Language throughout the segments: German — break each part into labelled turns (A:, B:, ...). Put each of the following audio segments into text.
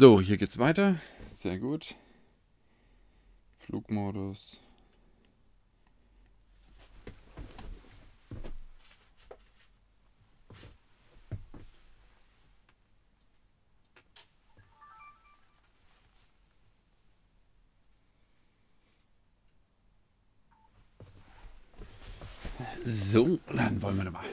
A: So, hier geht's weiter. Sehr gut. Flugmodus. So, dann wollen wir mal.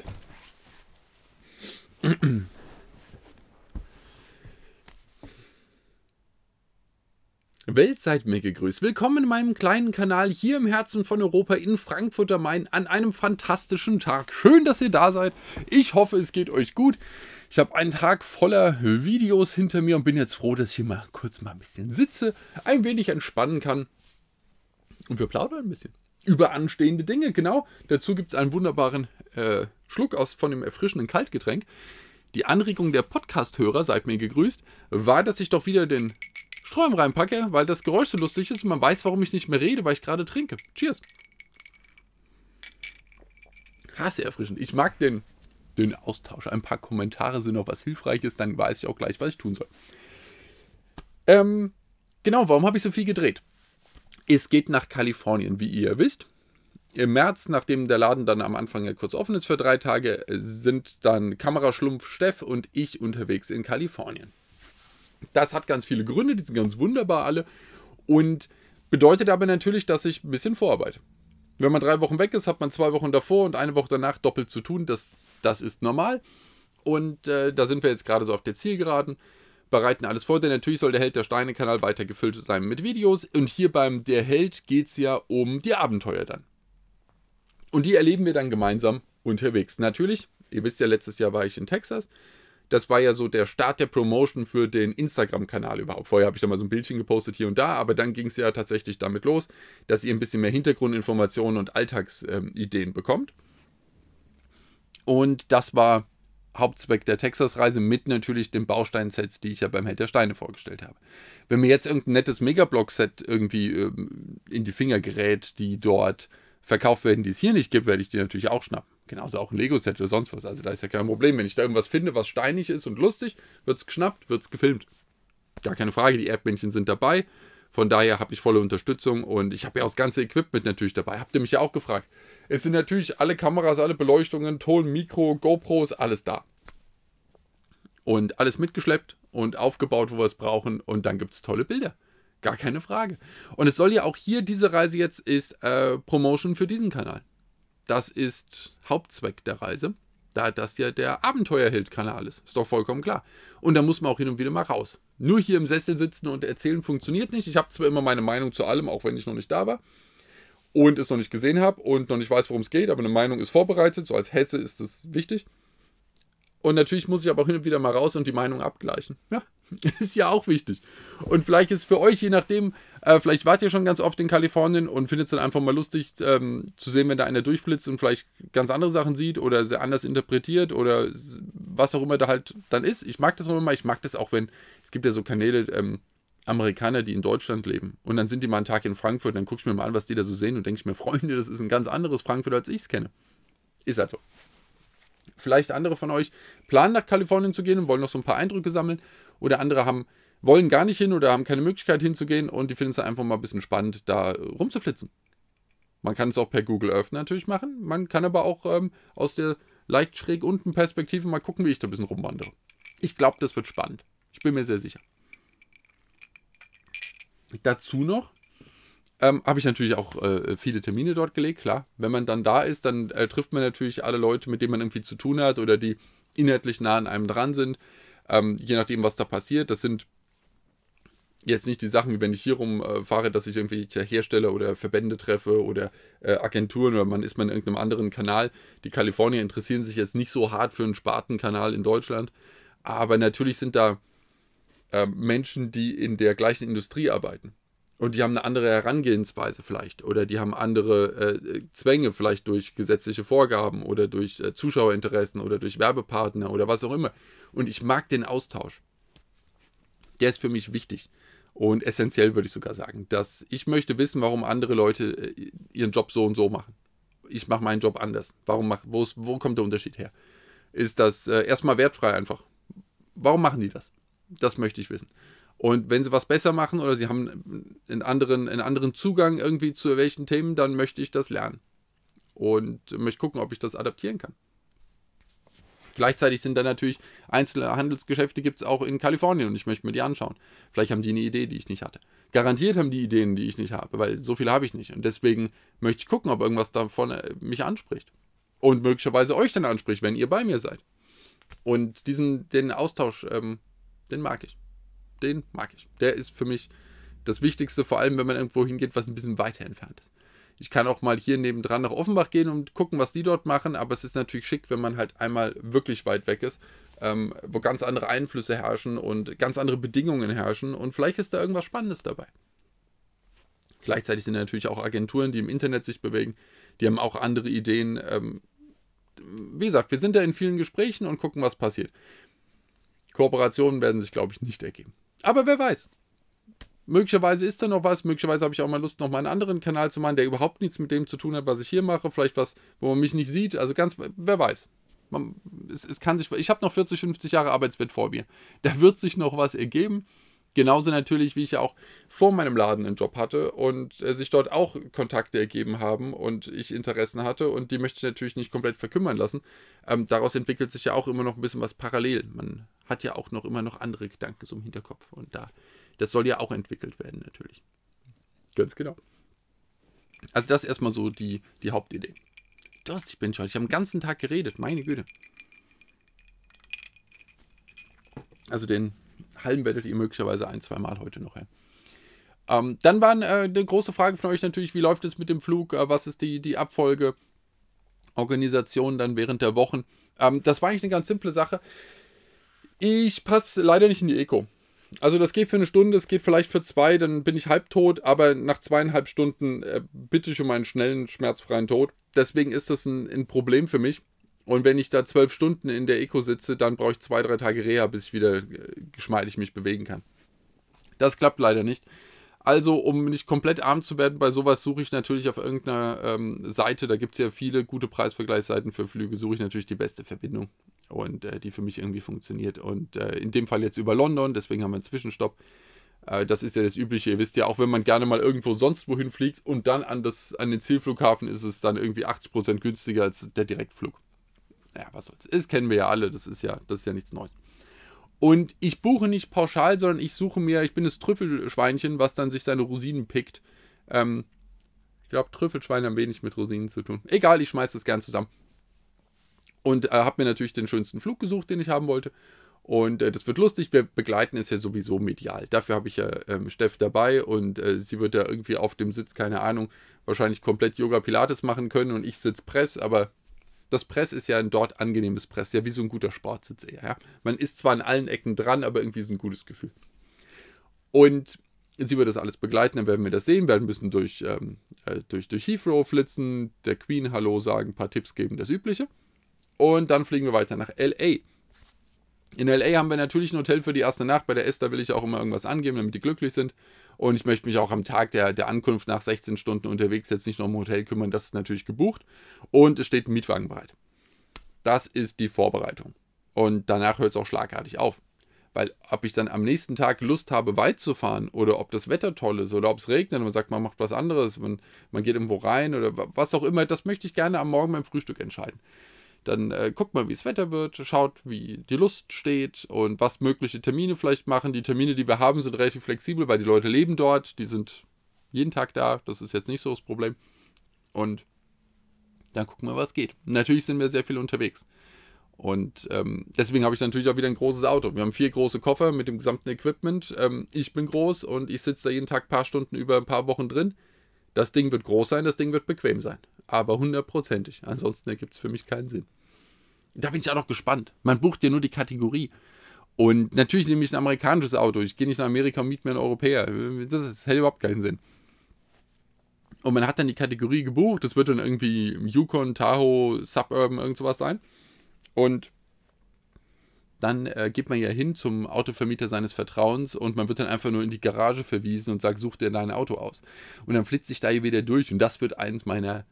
A: Welt seid mir gegrüßt. Willkommen in meinem kleinen Kanal hier im Herzen von Europa in Frankfurt am Main an einem fantastischen Tag. Schön, dass ihr da seid. Ich hoffe, es geht euch gut. Ich habe einen Tag voller Videos hinter mir und bin jetzt froh, dass ich hier mal kurz mal ein bisschen sitze, ein wenig entspannen kann. Und wir plaudern ein bisschen über anstehende Dinge. Genau, dazu gibt es einen wunderbaren äh, Schluck aus von dem erfrischenden Kaltgetränk. Die Anregung der Podcast-Hörer, seid mir gegrüßt, war, dass ich doch wieder den Strom reinpacke, weil das Geräusch so lustig ist und man weiß, warum ich nicht mehr rede, weil ich gerade trinke. Cheers. Hasse erfrischend. Ich mag den, den Austausch. Ein paar Kommentare sind noch was Hilfreiches, dann weiß ich auch gleich, was ich tun soll. Ähm, genau, warum habe ich so viel gedreht? Es geht nach Kalifornien, wie ihr wisst. Im März, nachdem der Laden dann am Anfang ja kurz offen ist für drei Tage, sind dann Kameraschlumpf Steff und ich unterwegs in Kalifornien. Das hat ganz viele Gründe, die sind ganz wunderbar alle und bedeutet aber natürlich, dass ich ein bisschen vorarbeite. Wenn man drei Wochen weg ist, hat man zwei Wochen davor und eine Woche danach doppelt zu tun. Das, das ist normal. Und äh, da sind wir jetzt gerade so auf der Zielgeraden, bereiten alles vor, denn natürlich soll der Held der Steine-Kanal weiter gefüllt sein mit Videos. Und hier beim Der Held geht es ja um die Abenteuer dann. Und die erleben wir dann gemeinsam unterwegs. Natürlich, ihr wisst ja, letztes Jahr war ich in Texas. Das war ja so der Start der Promotion für den Instagram-Kanal überhaupt. Vorher habe ich da mal so ein Bildchen gepostet hier und da, aber dann ging es ja tatsächlich damit los, dass ihr ein bisschen mehr Hintergrundinformationen und Alltagsideen ähm, bekommt. Und das war Hauptzweck der Texas-Reise mit natürlich den Bausteinsets, die ich ja beim Held der Steine vorgestellt habe. Wenn mir jetzt irgendein nettes Megablock-Set irgendwie ähm, in die Finger gerät, die dort verkauft werden, die es hier nicht gibt, werde ich die natürlich auch schnappen. Genauso auch ein Lego-Set oder sonst was. Also da ist ja kein Problem. Wenn ich da irgendwas finde, was steinig ist und lustig, wird es geschnappt, wird es gefilmt. Gar keine Frage, die Erdmännchen sind dabei. Von daher habe ich volle Unterstützung und ich habe ja auch das ganze Equipment natürlich dabei. Habt ihr mich ja auch gefragt. Es sind natürlich alle Kameras, alle Beleuchtungen, Ton, Mikro, GoPros, alles da. Und alles mitgeschleppt und aufgebaut, wo wir es brauchen. Und dann gibt es tolle Bilder. Gar keine Frage. Und es soll ja auch hier, diese Reise jetzt ist äh, Promotion für diesen Kanal. Das ist Hauptzweck der Reise, da das ja der Abenteuerheld-Kanal ist. Ist doch vollkommen klar. Und da muss man auch hin und wieder mal raus. Nur hier im Sessel sitzen und erzählen funktioniert nicht. Ich habe zwar immer meine Meinung zu allem, auch wenn ich noch nicht da war und es noch nicht gesehen habe und noch nicht weiß, worum es geht, aber eine Meinung ist vorbereitet. So als Hesse ist das wichtig. Und natürlich muss ich aber auch hin und wieder mal raus und die Meinung abgleichen. Ja, ist ja auch wichtig. Und vielleicht ist für euch, je nachdem, äh, vielleicht wart ihr schon ganz oft in Kalifornien und findet es dann einfach mal lustig ähm, zu sehen, wenn da einer durchblitzt und vielleicht ganz andere Sachen sieht oder sie anders interpretiert oder was auch immer da halt dann ist. Ich mag das auch immer. Ich mag das auch, wenn es gibt ja so Kanäle, ähm, Amerikaner, die in Deutschland leben. Und dann sind die mal einen Tag in Frankfurt, dann gucke ich mir mal an, was die da so sehen und denke ich mir, Freunde, das ist ein ganz anderes Frankfurt, als ich es kenne. Ist halt so. Vielleicht andere von euch planen nach Kalifornien zu gehen und wollen noch so ein paar Eindrücke sammeln. Oder andere haben, wollen gar nicht hin oder haben keine Möglichkeit hinzugehen und die finden es einfach mal ein bisschen spannend, da rumzuflitzen. Man kann es auch per Google Earth natürlich machen. Man kann aber auch ähm, aus der leicht schräg unten Perspektive mal gucken, wie ich da ein bisschen rumwandere. Ich glaube, das wird spannend. Ich bin mir sehr sicher. Dazu noch ähm, habe ich natürlich auch äh, viele Termine dort gelegt, klar. Wenn man dann da ist, dann äh, trifft man natürlich alle Leute, mit denen man irgendwie zu tun hat oder die inhaltlich nah an einem dran sind. Ähm, je nachdem, was da passiert. Das sind jetzt nicht die Sachen, wie wenn ich hier rumfahre, äh, dass ich irgendwelche Hersteller oder Verbände treffe oder äh, Agenturen oder man ist man in irgendeinem anderen Kanal. Die Kalifornier interessieren sich jetzt nicht so hart für einen Spartenkanal in Deutschland. Aber natürlich sind da äh, Menschen, die in der gleichen Industrie arbeiten. Und die haben eine andere Herangehensweise vielleicht. Oder die haben andere äh, Zwänge, vielleicht durch gesetzliche Vorgaben oder durch äh, Zuschauerinteressen oder durch Werbepartner oder was auch immer. Und ich mag den Austausch. Der ist für mich wichtig. Und essentiell würde ich sogar sagen, dass ich möchte wissen, warum andere Leute äh, ihren Job so und so machen. Ich mache meinen Job anders. Warum mach, wo kommt der Unterschied her? Ist das äh, erstmal wertfrei einfach? Warum machen die das? Das möchte ich wissen. Und wenn sie was besser machen oder sie haben einen anderen, einen anderen Zugang irgendwie zu welchen Themen, dann möchte ich das lernen. Und möchte gucken, ob ich das adaptieren kann. Gleichzeitig sind da natürlich einzelne Handelsgeschäfte gibt es auch in Kalifornien und ich möchte mir die anschauen. Vielleicht haben die eine Idee, die ich nicht hatte. Garantiert haben die Ideen, die ich nicht habe, weil so viel habe ich nicht. Und deswegen möchte ich gucken, ob irgendwas davon äh, mich anspricht. Und möglicherweise euch dann anspricht, wenn ihr bei mir seid. Und diesen, den Austausch, ähm, den mag ich. Den mag ich. Der ist für mich das Wichtigste, vor allem wenn man irgendwo hingeht, was ein bisschen weiter entfernt ist. Ich kann auch mal hier nebendran nach Offenbach gehen und gucken, was die dort machen, aber es ist natürlich schick, wenn man halt einmal wirklich weit weg ist, ähm, wo ganz andere Einflüsse herrschen und ganz andere Bedingungen herrschen und vielleicht ist da irgendwas Spannendes dabei. Gleichzeitig sind natürlich auch Agenturen, die im Internet sich bewegen, die haben auch andere Ideen. Ähm, wie gesagt, wir sind da in vielen Gesprächen und gucken, was passiert. Kooperationen werden sich, glaube ich, nicht ergeben. Aber wer weiß. Möglicherweise ist da noch was, möglicherweise habe ich auch mal Lust, noch mal einen anderen Kanal zu machen, der überhaupt nichts mit dem zu tun hat, was ich hier mache. Vielleicht was, wo man mich nicht sieht. Also ganz, wer weiß. Man, es, es kann sich, ich habe noch 40, 50 Jahre Arbeitswelt vor mir. Da wird sich noch was ergeben. Genauso natürlich, wie ich ja auch vor meinem Laden einen Job hatte und äh, sich dort auch Kontakte ergeben haben und ich Interessen hatte und die möchte ich natürlich nicht komplett verkümmern lassen. Ähm, daraus entwickelt sich ja auch immer noch ein bisschen was parallel. Man hat ja auch noch immer noch andere Gedanken so im Hinterkopf und da, das soll ja auch entwickelt werden natürlich. Ganz genau. Also das ist erstmal so die, die Hauptidee. Durstig bin ich heute. Ich habe den ganzen Tag geredet, meine Güte. Also den Halm werdet ihr möglicherweise ein, zwei Mal heute noch hören. Ähm, dann war äh, eine große Frage von euch natürlich, wie läuft es mit dem Flug? Äh, was ist die, die Abfolge? Organisation dann während der Wochen. Ähm, das war eigentlich eine ganz simple Sache. Ich passe leider nicht in die Eco. Also das geht für eine Stunde, es geht vielleicht für zwei, dann bin ich halbtot, aber nach zweieinhalb Stunden äh, bitte ich um einen schnellen, schmerzfreien Tod. Deswegen ist das ein, ein Problem für mich. Und wenn ich da zwölf Stunden in der Eco sitze, dann brauche ich zwei, drei Tage Reha, bis ich wieder äh, geschmeidig mich bewegen kann. Das klappt leider nicht. Also, um nicht komplett arm zu werden bei sowas, suche ich natürlich auf irgendeiner ähm, Seite, da gibt es ja viele gute Preisvergleichsseiten für Flüge, suche ich natürlich die beste Verbindung und äh, die für mich irgendwie funktioniert. Und äh, in dem Fall jetzt über London, deswegen haben wir einen Zwischenstopp. Äh, das ist ja das Übliche. Ihr wisst ja, auch wenn man gerne mal irgendwo sonst wohin fliegt und dann an, das, an den Zielflughafen ist es dann irgendwie 80% günstiger als der Direktflug ja, was soll's. Das kennen wir ja alle, das ist ja, das ist ja nichts Neues. Und ich buche nicht pauschal, sondern ich suche mir, ich bin das Trüffelschweinchen, was dann sich seine Rosinen pickt. Ähm, ich glaube, Trüffelschweine haben wenig mit Rosinen zu tun. Egal, ich schmeiße das gern zusammen. Und äh, habe mir natürlich den schönsten Flug gesucht, den ich haben wollte. Und äh, das wird lustig. Wir begleiten es ja sowieso medial. Dafür habe ich ja ähm, Steff dabei und äh, sie wird da irgendwie auf dem Sitz, keine Ahnung, wahrscheinlich komplett Yoga Pilates machen können und ich sitze Press, aber das Press ist ja ein dort angenehmes Press, ja wie so ein guter Sportsitz eher. Ja? Man ist zwar an allen Ecken dran, aber irgendwie ist ein gutes Gefühl. Und sie wird das alles begleiten, dann werden wir das sehen, werden müssen durch, ähm, äh, durch, durch Heathrow flitzen, der Queen Hallo sagen, ein paar Tipps geben, das Übliche. Und dann fliegen wir weiter nach LA. In LA haben wir natürlich ein Hotel für die erste Nacht. Bei der Esther will ich auch immer irgendwas angeben, damit die glücklich sind. Und ich möchte mich auch am Tag der, der Ankunft nach 16 Stunden unterwegs jetzt nicht noch um Hotel kümmern. Das ist natürlich gebucht. Und es steht ein Mietwagen bereit. Das ist die Vorbereitung. Und danach hört es auch schlagartig auf. Weil ob ich dann am nächsten Tag Lust habe, weit zu fahren oder ob das Wetter toll ist oder ob es regnet und man sagt, man macht was anderes, man, man geht irgendwo rein oder was auch immer, das möchte ich gerne am Morgen beim Frühstück entscheiden. Dann äh, guckt mal, wie es Wetter wird, schaut, wie die Lust steht und was mögliche Termine vielleicht machen. Die Termine, die wir haben, sind relativ flexibel, weil die Leute leben dort, die sind jeden Tag da. Das ist jetzt nicht so das Problem. Und dann gucken wir, was geht. Natürlich sind wir sehr viel unterwegs. Und ähm, deswegen habe ich natürlich auch wieder ein großes Auto. Wir haben vier große Koffer mit dem gesamten Equipment. Ähm, ich bin groß und ich sitze da jeden Tag ein paar Stunden über ein paar Wochen drin. Das Ding wird groß sein, das Ding wird bequem sein. Aber hundertprozentig. Ansonsten ergibt es für mich keinen Sinn. Da bin ich auch noch gespannt. Man bucht ja nur die Kategorie. Und natürlich nehme ich ein amerikanisches Auto. Ich gehe nicht nach Amerika und miete mir einen Europäer. Das, ist, das hätte überhaupt keinen Sinn. Und man hat dann die Kategorie gebucht. Das wird dann irgendwie Yukon, Tahoe, Suburban, irgend sowas sein. Und dann äh, geht man ja hin zum Autovermieter seines Vertrauens und man wird dann einfach nur in die Garage verwiesen und sagt, such dir dein Auto aus. Und dann flitze ich da hier wieder durch und das wird eins meiner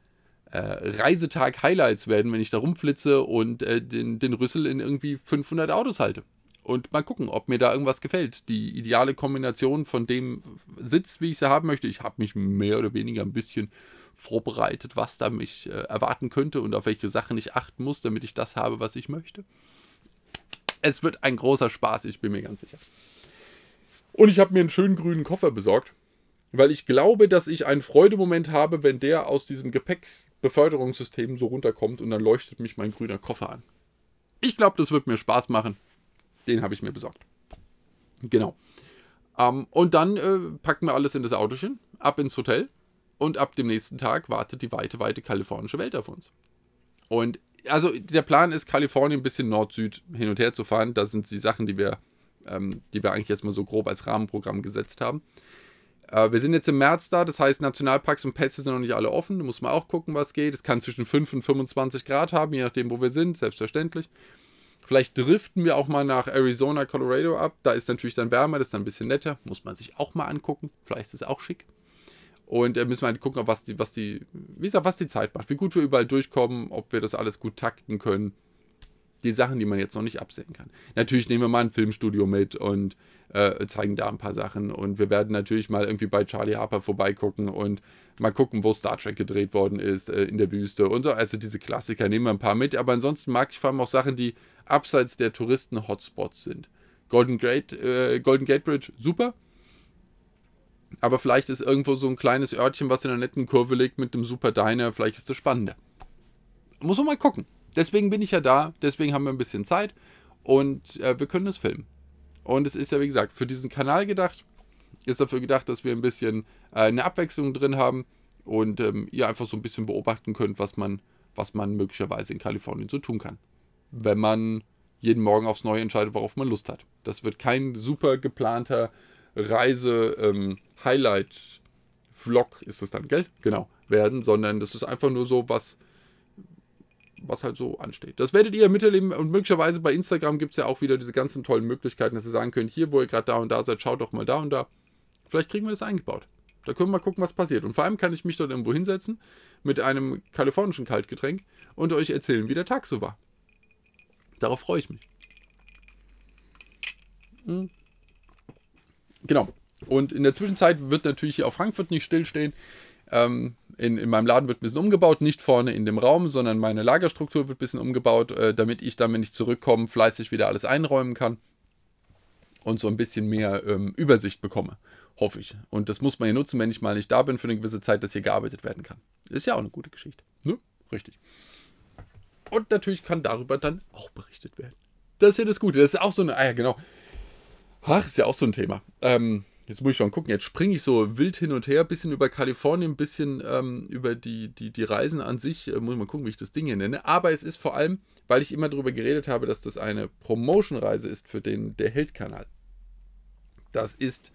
A: Reisetag-Highlights werden, wenn ich da rumflitze und äh, den, den Rüssel in irgendwie 500 Autos halte. und mal gucken, ob mir da irgendwas gefällt. Die ideale Kombination von dem Sitz, wie ich sie haben möchte. Ich habe mich mehr oder weniger ein bisschen vorbereitet, was da mich äh, erwarten könnte und auf welche Sachen ich achten muss, damit ich das habe, was ich möchte. Es wird ein großer Spaß, ich bin mir ganz sicher. Und ich habe mir einen schönen grünen Koffer besorgt, weil ich glaube, dass ich einen Freudemoment habe, wenn der aus diesem Gepäckbeförderungssystem so runterkommt und dann leuchtet mich mein grüner Koffer an. Ich glaube, das wird mir Spaß machen. Den habe ich mir besorgt. Genau. Ähm, und dann äh, packen wir alles in das Autochen, ab ins Hotel und ab dem nächsten Tag wartet die weite, weite kalifornische Welt auf uns. Und also der Plan ist, Kalifornien ein bisschen Nord-Süd hin und her zu fahren. Das sind die Sachen, die wir, ähm, die wir eigentlich jetzt mal so grob als Rahmenprogramm gesetzt haben. Äh, wir sind jetzt im März da, das heißt, Nationalparks und Pässe sind noch nicht alle offen. Da muss man auch gucken, was geht. Es kann zwischen 5 und 25 Grad haben, je nachdem, wo wir sind, selbstverständlich. Vielleicht driften wir auch mal nach Arizona, Colorado ab. Da ist natürlich dann wärmer, das ist dann ein bisschen netter. Muss man sich auch mal angucken. Vielleicht ist es auch schick. Und äh, müssen wir halt gucken, was die, was die, wie gesagt, was die Zeit macht, wie gut wir überall durchkommen, ob wir das alles gut takten können. Die Sachen, die man jetzt noch nicht absehen kann. Natürlich nehmen wir mal ein Filmstudio mit und äh, zeigen da ein paar Sachen. Und wir werden natürlich mal irgendwie bei Charlie Harper vorbeigucken und mal gucken, wo Star Trek gedreht worden ist, äh, in der Wüste und so. Also diese Klassiker nehmen wir ein paar mit. Aber ansonsten mag ich vor allem auch Sachen, die abseits der Touristen-Hotspots sind. Golden Gate, äh, Golden Gate Bridge, super. Aber vielleicht ist irgendwo so ein kleines Örtchen, was in einer netten Kurve liegt mit einem super Diner, vielleicht ist das spannender. Muss man mal gucken. Deswegen bin ich ja da, deswegen haben wir ein bisschen Zeit und äh, wir können das filmen. Und es ist ja, wie gesagt, für diesen Kanal gedacht, ist dafür gedacht, dass wir ein bisschen äh, eine Abwechslung drin haben und ähm, ihr einfach so ein bisschen beobachten könnt, was man, was man möglicherweise in Kalifornien so tun kann wenn man jeden Morgen aufs Neue entscheidet, worauf man Lust hat. Das wird kein super geplanter Reise-Highlight-Vlog, ähm, ist es dann, gell? Genau, werden, sondern das ist einfach nur so, was, was halt so ansteht. Das werdet ihr miterleben und möglicherweise bei Instagram gibt es ja auch wieder diese ganzen tollen Möglichkeiten, dass ihr sagen könnt, hier, wo ihr gerade da und da seid, schaut doch mal da und da. Vielleicht kriegen wir das eingebaut. Da können wir mal gucken, was passiert. Und vor allem kann ich mich dort irgendwo hinsetzen mit einem kalifornischen Kaltgetränk und euch erzählen, wie der Tag so war. Darauf freue ich mich. Mhm. Genau. Und in der Zwischenzeit wird natürlich hier auch Frankfurt nicht stillstehen. Ähm, in, in meinem Laden wird ein bisschen umgebaut, nicht vorne in dem Raum, sondern meine Lagerstruktur wird ein bisschen umgebaut, äh, damit ich dann, wenn ich zurückkomme, fleißig wieder alles einräumen kann und so ein bisschen mehr ähm, Übersicht bekomme. Hoffe ich. Und das muss man ja nutzen, wenn ich mal nicht da bin für eine gewisse Zeit, dass hier gearbeitet werden kann. Ist ja auch eine gute Geschichte. Ne? Richtig. Und natürlich kann darüber dann auch berichtet werden. Das ist ja das Gute. Das ist auch so eine. Ah ja, genau. Ach, ist ja auch so ein Thema. Ähm, jetzt muss ich schon gucken. Jetzt springe ich so wild hin und her. Bisschen über Kalifornien, bisschen ähm, über die, die, die Reisen an sich. Äh, muss ich mal gucken, wie ich das Ding hier nenne. Aber es ist vor allem, weil ich immer darüber geredet habe, dass das eine Promotion-Reise ist für den Der Held-Kanal. Das ist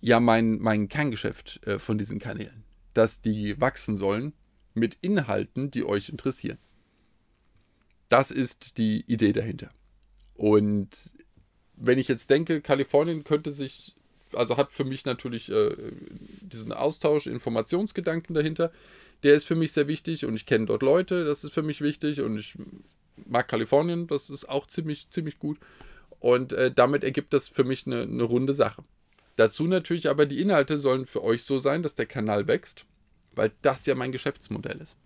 A: ja mein, mein Kerngeschäft äh, von diesen Kanälen. Dass die wachsen sollen mit Inhalten, die euch interessieren. Das ist die Idee dahinter. Und wenn ich jetzt denke, Kalifornien könnte sich, also hat für mich natürlich äh, diesen Austausch, Informationsgedanken dahinter, der ist für mich sehr wichtig und ich kenne dort Leute, das ist für mich wichtig und ich mag Kalifornien, das ist auch ziemlich, ziemlich gut. Und äh, damit ergibt das für mich eine, eine runde Sache. Dazu natürlich aber die Inhalte sollen für euch so sein, dass der Kanal wächst weil das ja mein Geschäftsmodell ist.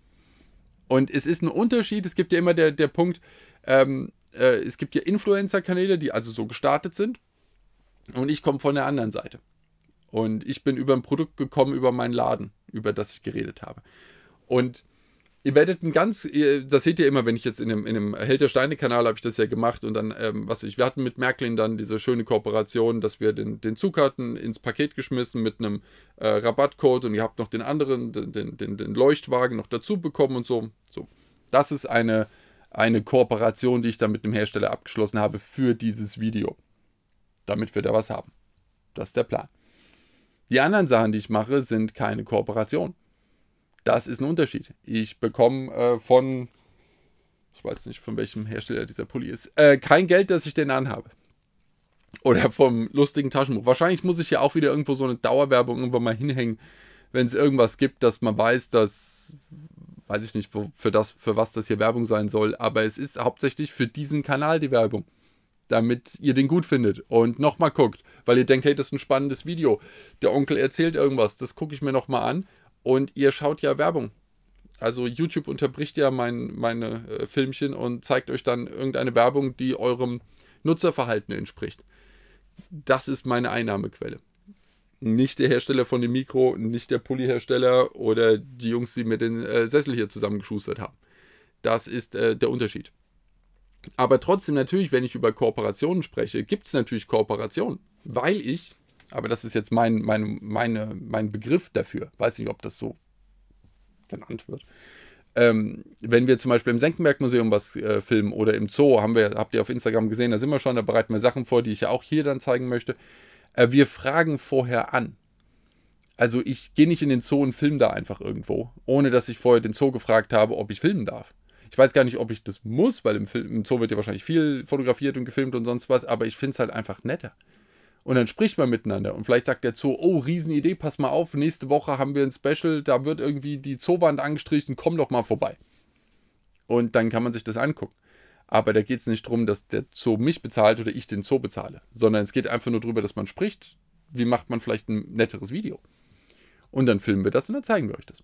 A: Und es ist ein Unterschied, es gibt ja immer der, der Punkt, ähm, äh, es gibt ja Influencer-Kanäle, die also so gestartet sind und ich komme von der anderen Seite. Und ich bin über ein Produkt gekommen, über meinen Laden, über das ich geredet habe. Und ihr werdet ein ganz, das seht ihr immer, wenn ich jetzt in dem, in dem Held der Steine-Kanal habe ich das ja gemacht und dann, ähm, was ich, wir hatten mit Märklin dann diese schöne Kooperation, dass wir den, den Zug hatten, ins Paket geschmissen mit einem äh, Rabattcode und ihr habt noch den anderen, den, den, den Leuchtwagen noch dazu bekommen und so. so. Das ist eine, eine Kooperation, die ich dann mit dem Hersteller abgeschlossen habe für dieses Video. Damit wir da was haben. Das ist der Plan. Die anderen Sachen, die ich mache, sind keine Kooperation. Das ist ein Unterschied. Ich bekomme äh, von, ich weiß nicht, von welchem Hersteller dieser Pulli ist, äh, kein Geld, dass ich den anhabe. Oder vom lustigen Taschenbuch. Wahrscheinlich muss ich ja auch wieder irgendwo so eine Dauerwerbung irgendwann mal hinhängen, wenn es irgendwas gibt, dass man weiß, dass, weiß ich nicht, für, das, für was das hier Werbung sein soll, aber es ist hauptsächlich für diesen Kanal die Werbung. damit ihr den gut findet und nochmal guckt, weil ihr denkt, hey, das ist ein spannendes Video. Der Onkel erzählt irgendwas, das gucke ich mir nochmal an und ihr schaut ja Werbung. Also YouTube unterbricht ja mein, meine äh, Filmchen und zeigt euch dann irgendeine Werbung, die eurem Nutzerverhalten entspricht. Das ist meine Einnahmequelle. Nicht der Hersteller von dem Mikro, nicht der Pulli-Hersteller oder die Jungs, die mir den äh, Sessel hier zusammengeschustert haben. Das ist äh, der Unterschied. Aber trotzdem natürlich, wenn ich über Kooperationen spreche, gibt es natürlich Kooperationen, weil ich, aber das ist jetzt mein, mein, meine, mein Begriff dafür, weiß nicht, ob das so genannt wird. Ähm, wenn wir zum Beispiel im Senckenberg-Museum was äh, filmen oder im Zoo, haben wir, habt ihr auf Instagram gesehen, da sind wir schon, da bereiten wir Sachen vor, die ich ja auch hier dann zeigen möchte. Äh, wir fragen vorher an. Also ich gehe nicht in den Zoo und filme da einfach irgendwo, ohne dass ich vorher den Zoo gefragt habe, ob ich filmen darf. Ich weiß gar nicht, ob ich das muss, weil im, Film, im Zoo wird ja wahrscheinlich viel fotografiert und gefilmt und sonst was, aber ich finde es halt einfach netter. Und dann spricht man miteinander und vielleicht sagt der Zoo, oh, Riesenidee, pass mal auf, nächste Woche haben wir ein Special, da wird irgendwie die Zoowand angestrichen, komm doch mal vorbei. Und dann kann man sich das angucken. Aber da geht es nicht darum, dass der Zoo mich bezahlt oder ich den Zoo bezahle, sondern es geht einfach nur darüber, dass man spricht, wie macht man vielleicht ein netteres Video. Und dann filmen wir das und dann zeigen wir euch das.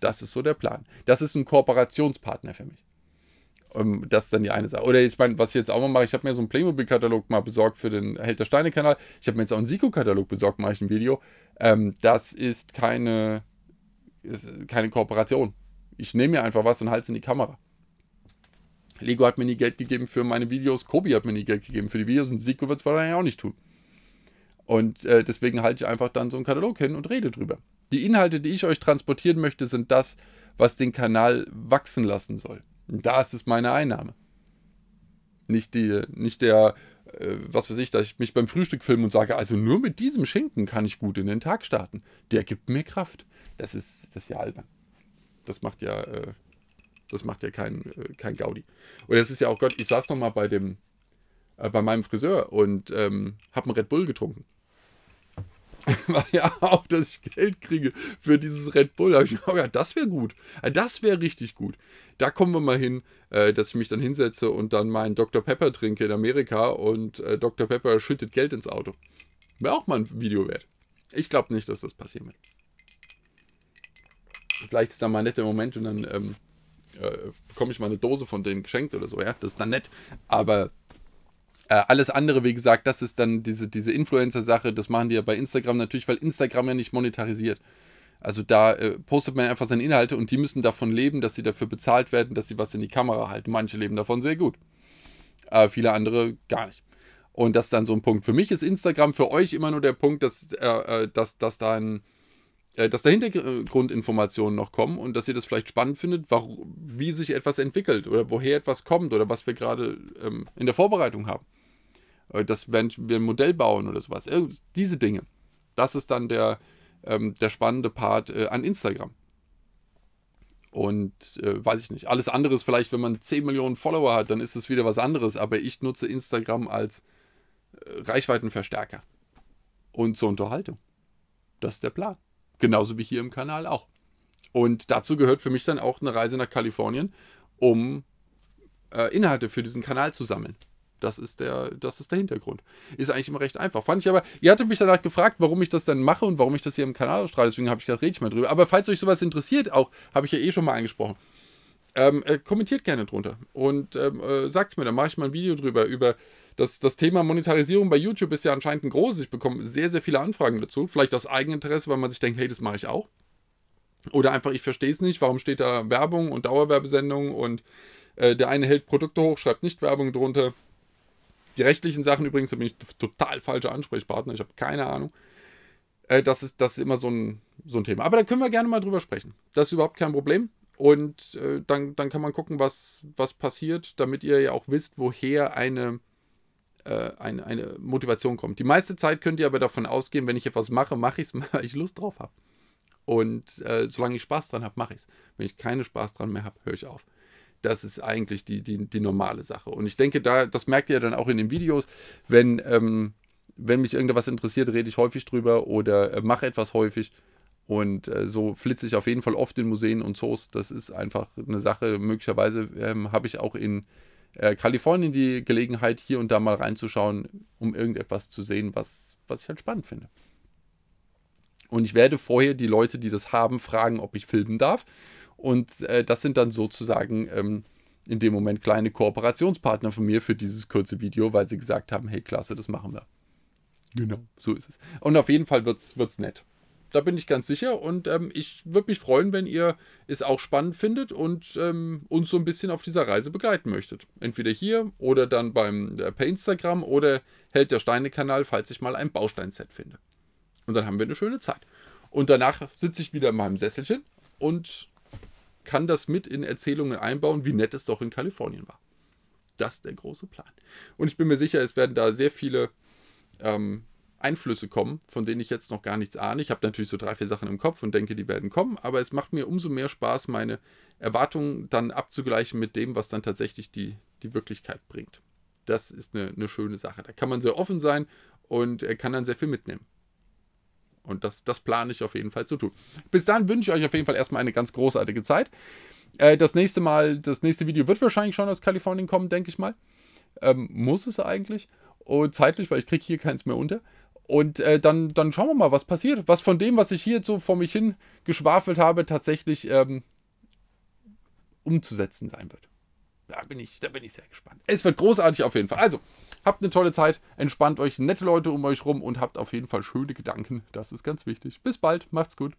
A: Das ist so der Plan. Das ist ein Kooperationspartner für mich. Um, das ist dann die eine Sache. Oder ich meine, was ich jetzt auch mal mache, ich habe mir so einen Playmobil-Katalog mal besorgt für den Held der Steine-Kanal. Ich habe mir jetzt auch einen Siko-Katalog besorgt, mache ich ein Video. Ähm, das ist keine, ist keine Kooperation. Ich nehme mir einfach was und halte es in die Kamera. Lego hat mir nie Geld gegeben für meine Videos, Kobi hat mir nie Geld gegeben für die Videos und Siko wird es wahrscheinlich auch nicht tun. Und äh, deswegen halte ich einfach dann so einen Katalog hin und rede drüber. Die Inhalte, die ich euch transportieren möchte, sind das, was den Kanal wachsen lassen soll. Und da ist es meine Einnahme. Nicht, die, nicht der, äh, was weiß ich, dass ich mich beim Frühstück filme und sage, also nur mit diesem Schinken kann ich gut in den Tag starten. Der gibt mir Kraft. Das ist, das ist ja albern. Das macht ja, äh, das macht ja kein, äh, kein Gaudi. Und das ist ja auch Gott, ich saß noch mal bei dem, äh, bei meinem Friseur und ähm, habe einen Red Bull getrunken. war ja auch, dass ich Geld kriege für dieses Red Bull. Da ich gedacht, ja, das wäre gut. Äh, das wäre richtig gut. Da kommen wir mal hin, äh, dass ich mich dann hinsetze und dann meinen Dr. Pepper trinke in Amerika und äh, Dr. Pepper schüttet Geld ins Auto. Wäre auch mal ein Video wert. Ich glaube nicht, dass das passieren wird. Vielleicht ist da mal ein netter Moment und dann ähm, äh, bekomme ich mal eine Dose von denen geschenkt oder so. Ja, das ist dann nett. Aber äh, alles andere, wie gesagt, das ist dann diese, diese Influencer-Sache, das machen die ja bei Instagram natürlich, weil Instagram ja nicht monetarisiert. Also da äh, postet man einfach seine Inhalte und die müssen davon leben, dass sie dafür bezahlt werden, dass sie was in die Kamera halten. Manche leben davon sehr gut. Äh, viele andere gar nicht. Und das ist dann so ein Punkt. Für mich ist Instagram für euch immer nur der Punkt, dass, äh, äh dass, dass da ein, dass da Hintergrundinformationen noch kommen und dass ihr das vielleicht spannend findet, wie sich etwas entwickelt oder woher etwas kommt oder was wir gerade ähm, in der Vorbereitung haben. Äh, dass wir ein Modell bauen oder sowas. Diese Dinge. Das ist dann der, ähm, der spannende Part äh, an Instagram. Und äh, weiß ich nicht. Alles andere ist vielleicht, wenn man 10 Millionen Follower hat, dann ist es wieder was anderes. Aber ich nutze Instagram als äh, Reichweitenverstärker. Und zur Unterhaltung. Das ist der Plan. Genauso wie hier im Kanal auch. Und dazu gehört für mich dann auch eine Reise nach Kalifornien, um äh, Inhalte für diesen Kanal zu sammeln. Das ist, der, das ist der Hintergrund. Ist eigentlich immer recht einfach. Fand ich aber, ihr hattet mich danach gefragt, warum ich das dann mache und warum ich das hier im Kanal ausstrahle. Deswegen habe ich gedacht, rede ich mal drüber. Aber falls euch sowas interessiert, auch, habe ich ja eh schon mal angesprochen. Ähm, äh, kommentiert gerne drunter und ähm, äh, sagt mir, dann mache ich mal ein Video drüber. Über das, das Thema Monetarisierung bei YouTube ist ja anscheinend ein großes. Ich bekomme sehr, sehr viele Anfragen dazu. Vielleicht aus Eigeninteresse, weil man sich denkt, hey, das mache ich auch. Oder einfach, ich verstehe es nicht, warum steht da Werbung und Dauerwerbesendung und äh, der eine hält Produkte hoch, schreibt nicht Werbung drunter. Die rechtlichen Sachen übrigens, da bin ich total falscher Ansprechpartner, ich habe keine Ahnung. Äh, das, ist, das ist immer so ein, so ein Thema. Aber da können wir gerne mal drüber sprechen. Das ist überhaupt kein Problem. Und äh, dann, dann kann man gucken, was, was passiert, damit ihr ja auch wisst, woher eine, äh, eine, eine Motivation kommt. Die meiste Zeit könnt ihr aber davon ausgehen, wenn ich etwas mache, mache ich es, weil ich Lust drauf habe. Und äh, solange ich Spaß dran habe, mache ich es. Wenn ich keine Spaß dran mehr habe, höre ich auf. Das ist eigentlich die, die, die normale Sache. Und ich denke, da, das merkt ihr dann auch in den Videos, wenn, ähm, wenn mich irgendwas interessiert, rede ich häufig drüber oder äh, mache etwas häufig. Und äh, so flitze ich auf jeden Fall oft in Museen und Zoos. Das ist einfach eine Sache. Möglicherweise ähm, habe ich auch in äh, Kalifornien die Gelegenheit, hier und da mal reinzuschauen, um irgendetwas zu sehen, was, was ich halt spannend finde. Und ich werde vorher die Leute, die das haben, fragen, ob ich filmen darf. Und äh, das sind dann sozusagen ähm, in dem Moment kleine Kooperationspartner von mir für dieses kurze Video, weil sie gesagt haben, hey, klasse, das machen wir. Genau, so ist es. Und auf jeden Fall wird es nett. Da bin ich ganz sicher und ähm, ich würde mich freuen, wenn ihr es auch spannend findet und ähm, uns so ein bisschen auf dieser Reise begleiten möchtet. Entweder hier oder dann beim äh, per Instagram oder Held der Steine Kanal, falls ich mal ein Bausteinset finde. Und dann haben wir eine schöne Zeit. Und danach sitze ich wieder in meinem Sesselchen und kann das mit in Erzählungen einbauen, wie nett es doch in Kalifornien war. Das ist der große Plan. Und ich bin mir sicher, es werden da sehr viele ähm, Einflüsse kommen, von denen ich jetzt noch gar nichts ahne. Ich habe natürlich so drei, vier Sachen im Kopf und denke, die werden kommen, aber es macht mir umso mehr Spaß, meine Erwartungen dann abzugleichen mit dem, was dann tatsächlich die, die Wirklichkeit bringt. Das ist eine, eine schöne Sache. Da kann man sehr offen sein und kann dann sehr viel mitnehmen. Und das, das plane ich auf jeden Fall zu tun. Bis dann wünsche ich euch auf jeden Fall erstmal eine ganz großartige Zeit. Äh, das nächste Mal, das nächste Video wird wahrscheinlich schon aus Kalifornien kommen, denke ich mal. Ähm, muss es eigentlich. Und zeitlich, weil ich kriege hier keins mehr unter. Und äh, dann, dann schauen wir mal, was passiert. Was von dem, was ich hier so vor mich hin geschwafelt habe, tatsächlich ähm, umzusetzen sein wird. Da bin, ich, da bin ich sehr gespannt. Es wird großartig auf jeden Fall. Also, habt eine tolle Zeit, entspannt euch, nette Leute um euch rum und habt auf jeden Fall schöne Gedanken. Das ist ganz wichtig. Bis bald, macht's gut.